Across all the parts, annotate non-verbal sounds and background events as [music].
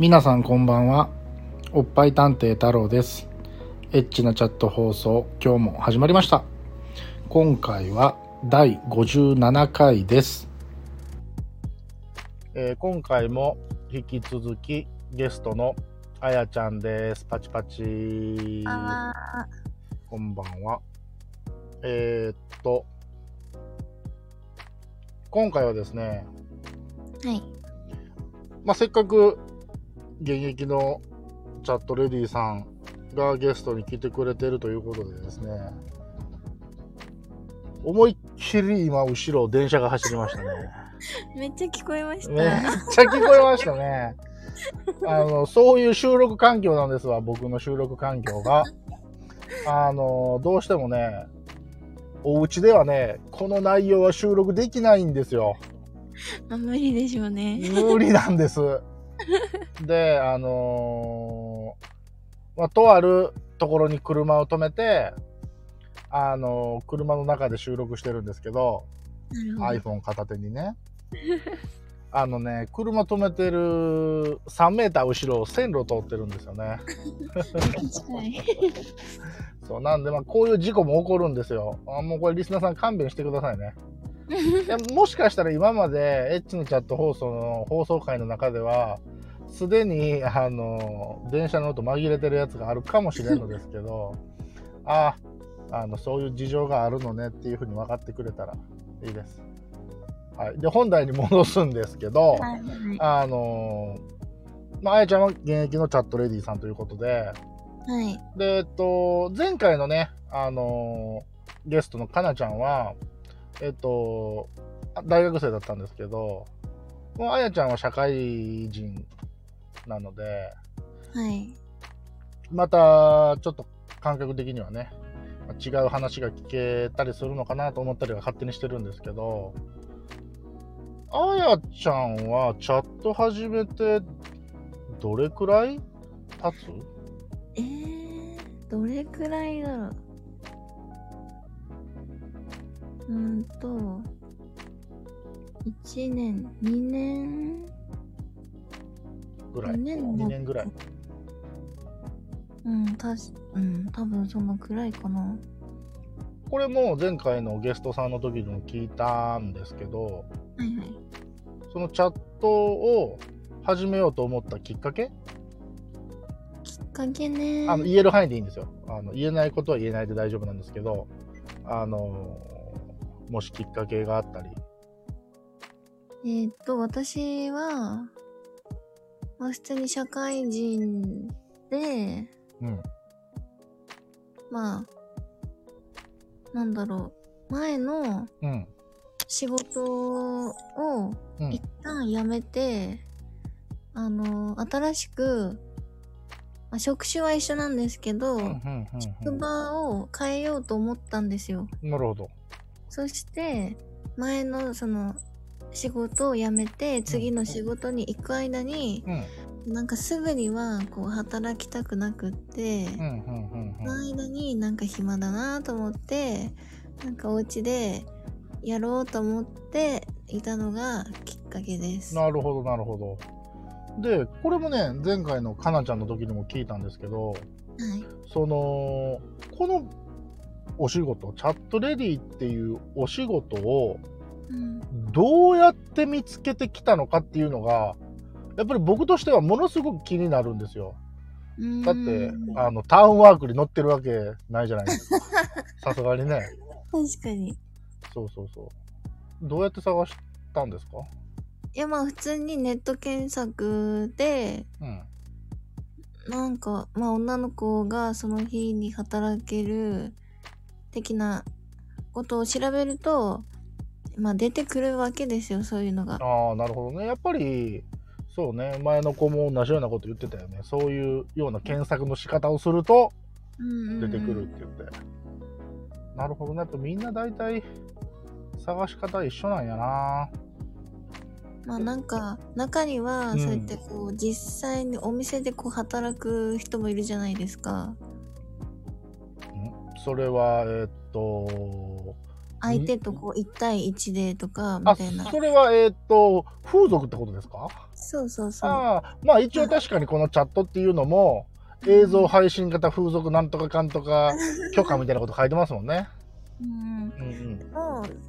皆さんこんばんは。おっぱい探偵太郎です。エッチなチャット放送、今日も始まりました。今回は第57回です。えー今回も引き続きゲストのあやちゃんです。パチパチ。あこんばんは。えーっと、今回はですね、ーはい。まあ、せっかく現役のチャットレディさんがゲストに来てくれてるということでですね、思いっきり今後ろ電車が走りましたね。[laughs] めっちゃ聞こえました。めっちゃ聞こえましたね。[laughs] あの、そういう収録環境なんですわ、僕の収録環境が。あの、どうしてもね、お家ではね、この内容は収録できないんですよ。[laughs] あ無理でしょうね。無理なんです。[laughs] で、あのーまあ、とあるところに車を止めて、あのー車の中で収録してるんですけど、ど。iPhone 片手にね。[laughs] あのね、車止めてる3メーター後ろを線路通ってるんですよね。[laughs] そう、なんで、まあ、こういう事故も起こるんですよ。あもうこれリスナーさん勘弁してくださいね。いやもしかしたら今までエッチのチャット放送の放送回の中ではすでにあの電車の音紛れてるやつがあるかもしれんのですけど [laughs] ああのそういう事情があるのねっていうふうに分かってくれたらいいです。はい、で本題に戻すんですけど、はいはいあのまあ、あやちゃんは現役のチャットレディさんということで、はい。で、えっと、前回のね、あのーゲストのかなちゃんは、えっと、あ大学生だったんですけど、もうあやちゃんは社会人なので、はい。またちょっと感覚的にはね、まあ違う話が聞けたりするのかなと思ったりは勝手にしてるんですけど、あやちゃんはチャット始めてどれくらい経つ？えー、どれくらいだろう。うーんと、1年、2年？ぐらい2年だ ?2 年ぐらい。うん、たし、うん、多分そのくらいかな。これも前回のゲストさんの時にも聞いたんですけどはいはい。そのチャットを始めようと思ったきっかけ、きっかけね。あの言える範囲でいいんですよあの言えないことは言えないで大丈夫なんですけどあのもしきっかけがあったりえーっと、私は、まあ普通に社会人で、うん。まあ、なんだろう、前のうん。仕事をうん。一旦辞めて、あの、新しく、まあ、職種は一緒なんですけど、うんうんうん職場を変えようと思ったんですよ。うんなるほど。そして、前のその、仕事を辞めて、次の仕事に行く間に、うんなんかすぐにはこう働きたくなくって、その間になんか暇だなと思って、なんかお家でやろうと思っていたのがきっかけです。はなるほどなるほどでこれもね前回のかなちゃんの時にも聞いたんですけどい。そのこのお仕事チャットレディっていうお仕事をうん。どうやって見つけてきたのかっていうのがやっぱり僕としてはものすごく気になるんですよ。だってうんあのタウンワークに乗ってるわけないじゃないですか。[laughs] さすがにね。確かに。いそうそうそう。どうやって探したんですか？やまあ普通にネット検索で、うん。なんかまあ女の子がその日に働ける的なことを調べると、まあ出てくるわけですよ、そういうのが。ああなるほどね。やっぱりそうね。前の子も同じようなこと言ってたよね。そういうような検索の仕方をすると出出てくるって言って、なるほどね。やっぱみんな大体探し方一緒なんやな。まあなんか中にはうん。そうやってこう実際にお店でこう働く人もいるじゃないですか。ん？それはえーっと相手とこう1対1でとかみあたいな。それはえっ、と風俗ってことですか？そうそうそう。ああまあ一応確かにこのチャットっていうのも映像配信型風俗なんとかかんとか [laughs] 許可みたいなこと書いてますもんね。うん。うんうん、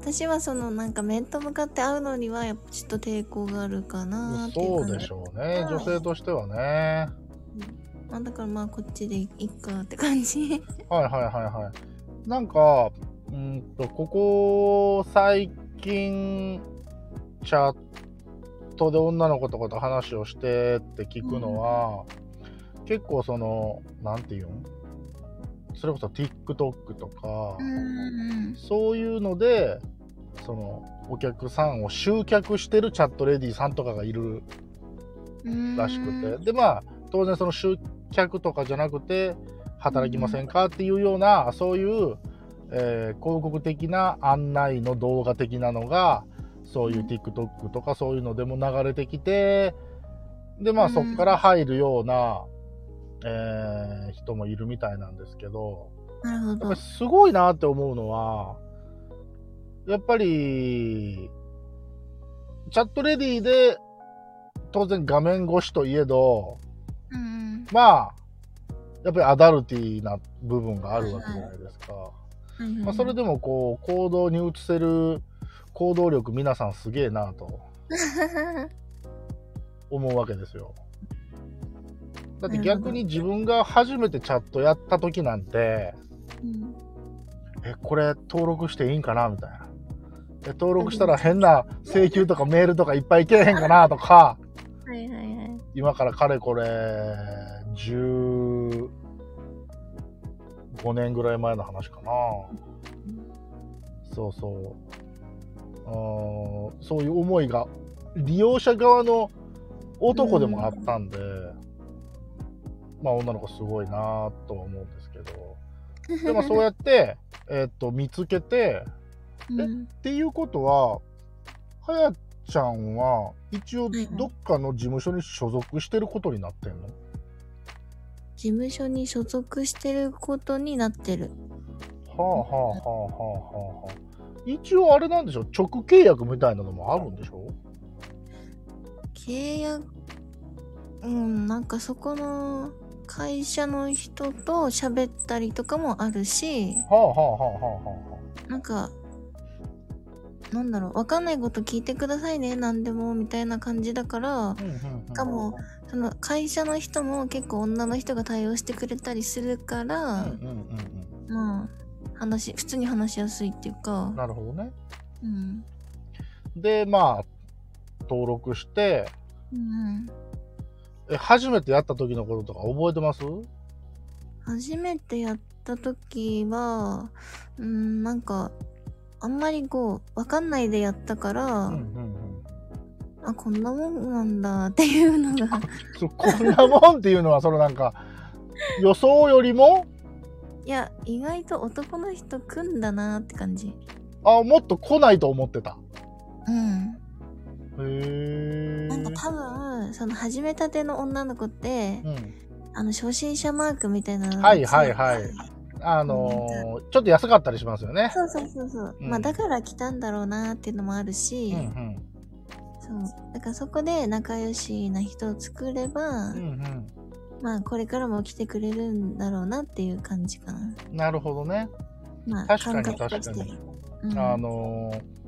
私はそのなんか面と向かって会うのにはやっぱちょっと抵抗があるかなっていうそうでしょうね。うん。女性としてはね。まあ、だからまあこっちでいいっかって感じ。はいはいはいはい。なんかうんとここ最近チャットで女の子とかと話をしてって聞くのは、結構そのなんていうん？それこそ TikTok とか、うんそういうのでそのお客さんを集客してるチャットレディさんとかがいるうんらしくて、でまあ当然その集客とかじゃなくて働きませんかっていうようなそういう、えー広告的な案内の動画的なのがそういう TikTok とかそういうのでも流れてきてでまあうん。そこから入るような、えー人もいるみたいなんですけどやっすごいなって思うのはやっぱりチャットレディで当然画面越しといえどうんまあ、やっぱりアダルティーな部分があるわけじゃないですか。うんまあ、それでもこう、行動に移せる行動力皆さんすげえなと。[laughs] 思うわけですよ。だって逆に自分が初めてチャットやった時なんて、うん。え、これ登録していいんかなみたいな。え、登録したら変な請求とかメールとかいっぱいけえへんかなとか、はいはいはい。今からかれこれ、15年ぐらい前の話かな。そうそう。あーそういう思いが、利用者側の男でもあったんで、まあ女の子すごいなとは思うんですけど。でも [laughs] そうやって、えっと、見つけて、うんっていうことは、はやちゃんは、一応どっかの事務所に所属してることになってんの、事務所に所属してることになってる。はあはあはあはあはあはあ。一応あれなんでしょ？直契約みたいなのもあるんでしょ？契約うんなんかそこの会社の人と喋ったりとかもあるし。はあはあはあはあはなんかなんだろうわかんないこと聞いてくださいね何でもみたいな感じだからあ。うかもその会社の人も結構女の人が対応してくれたりするから、まあ話普通に話しやすいっていううかん。なるほどね。うんで、まあ、登録して、うんえ、初めてやった時のこととか覚えてます？初めてやった時はうんなんかあんまりこうわかんないでやったから、うんうんうん。あこんなもんなんだっていうのがこんなもんっていうのは、そのなんか、予想よりも、いや意外と男の人来んだなって感じあ、もっと来ないと思ってた。うんへえ。なんか多分その始めたての女の子ってうん。あの初心者マークみたいなのがはいはいはいあのーちょっと安かったりしますよね。そうそうそうそう、うん。まあだから来たんだろうなっていうのもあるし、うんうん。そう。だからそこで仲良しな人を作れば、うんまあこれからも来てくれるんだろうなっていう感じかな。うん。なるほどね。まあ確かに確かに。うん、あのー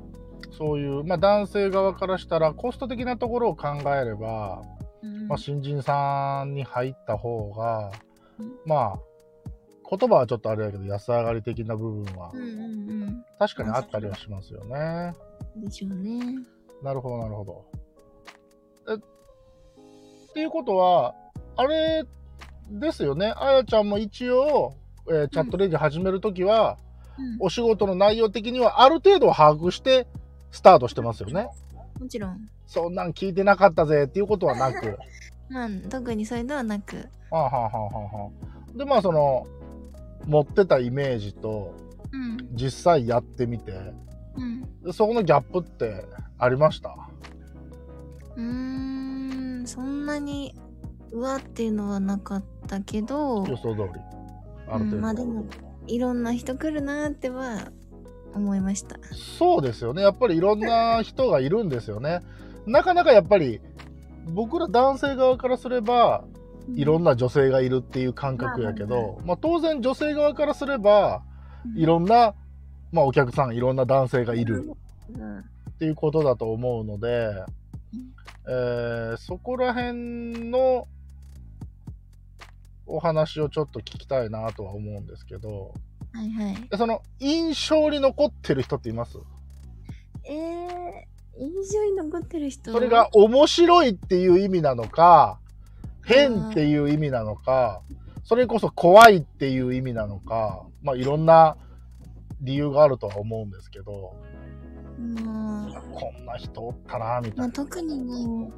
そういう、まあ、男性側からしたらコスト的なところを考えれば、うん。まあ、新人さんに入った方が、うん。まあ言葉はちょっとあれだけど安上がり的な部分はうんうんうん確かにあったりはしますよね。でしょうねなるほどなるほど。えっていうことはあれですよねあやちゃんも一応、えーチャットレジ始めるときは、うんお仕事の内容的にはある程度は把握してスタートしてますよね。もちろんそんなん聞いてなかったぜっていうことはなく。[laughs] まあ特にそういうのはなくはあ、はあはあはあはあ、でまあその持ってたイメージとうん実際やってみてうんでそこのギャップってありました？うーんそんなにうわっていうのはなかったけど予想通りある程度、うん、まあでもいろんな人来るなっては思いました。そうですよね。やっぱりいろんな人がいるんですよね。なかなかやっぱり、僕ら男性側からすれば、いろんな女性がいるっていう感覚やけど、まあ当然女性側からすれば、いろんな、まあお客さん、いろんな男性がいるうん。っていうことだと思うので、えーそこら辺のお話をちょっと聞きたいなとは思うんですけど、はいはい。でその印象に残ってる人っています？えー、印象に残ってる人？それが面白いっていう意味なのか、変っていう意味なのか、それこそ怖いっていう意味なのか、まあいろんな理由があるとは思うんですけど、うん。こんな人おったな、みたまあ、いな。特にね、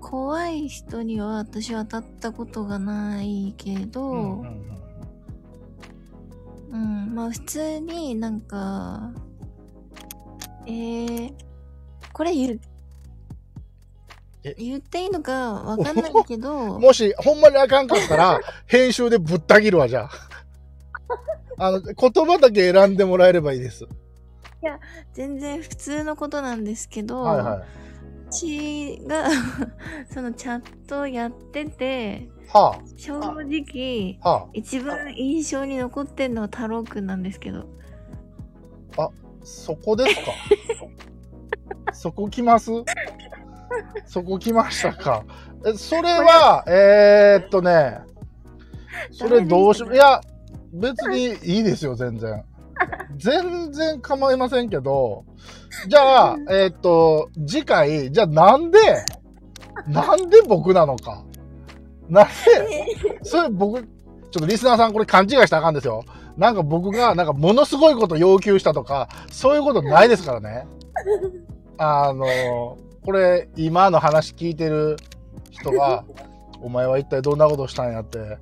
怖い人には私は当たったことがないけど、ううんんうん。うん。まあ普通になんか、えー、これ言う。え言っていいのかわかんないけど、[laughs] もし、ほんまにあかんかったら、編集でぶった切るわ、じゃあ。[laughs] あの、言葉だけ選んでもらえればいいです。全然普通のことなんですけど、はいはい。私が [laughs] そのチャットやってて、は正直、あ、は一番印象に残ってんのは太郎くんなんですけど。あ、そこですか？そこ来ます？そこ来ましたか。え、[laughs] それは、えー、っとね、それどうし、ダメでいや、別にいいですよ、全然。全然構いませんけど、じゃあ、えーっと、次回、じゃあなんで、なんで僕なのか。なんで、[laughs] それ僕、ちょっとリスナーさんこれ勘違いしたらあかんですよ。なんか僕が、なんかものすごいこと要求したとか、そういうことないですからね。あの、これ、今の話聞いてる人が、[laughs] お前は一体どんなことしたんやって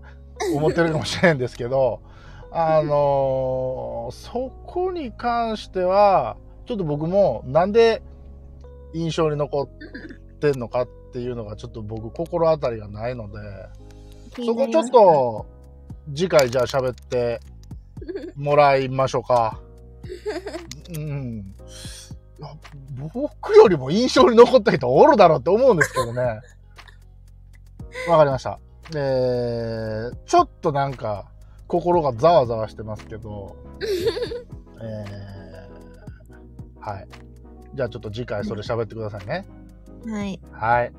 思ってるかもしれんですけど、あのそこに関しては、ちょっと僕もなんで印象に残ってんのかっていうのがちょっと僕心当たりがないので、そこちょっと次回じゃあ喋ってもらいましょうか。[laughs] うん。僕よりも印象に残った人おるだろうって思うんですけどね。[laughs] わかりました。えー、ちょっとなんか心がざわざわしてますけど、[laughs] えー、はい。じゃあちょっと次回それ喋ってくださいね。はい。はい。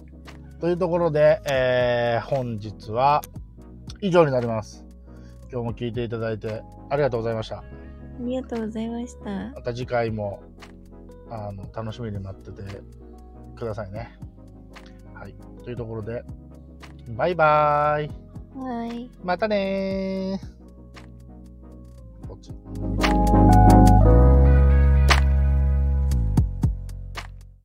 というところで、えー本日は以上になります。今日も聞いていただいてありがとうございました。ありがとうございました。また次回もあの楽しみに待っててくださいね。はい。というところで、バイバーイ。はい。またねー。